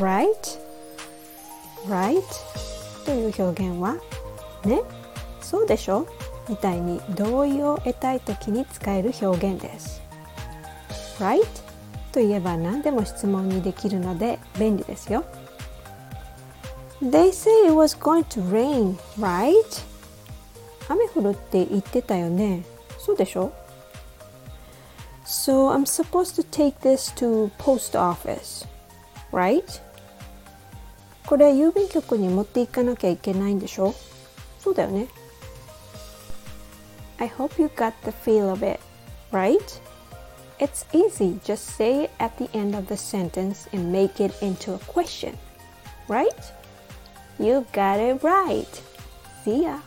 right right という表現はねそうでしょみたいに同意を得たい時に使える表現です right といえば何でも質問にできるので便利ですよ They say it was going to rain, right? 雨降るって言ってたよねそうでしょ So I'm supposed to take this to post office, right? これ郵便局に持っていかなきゃいけないんでしょそうだよね I hope you got the feel of it, right? It's easy, just say it at the end of the sentence and make it into a question, right? You got it right. See ya.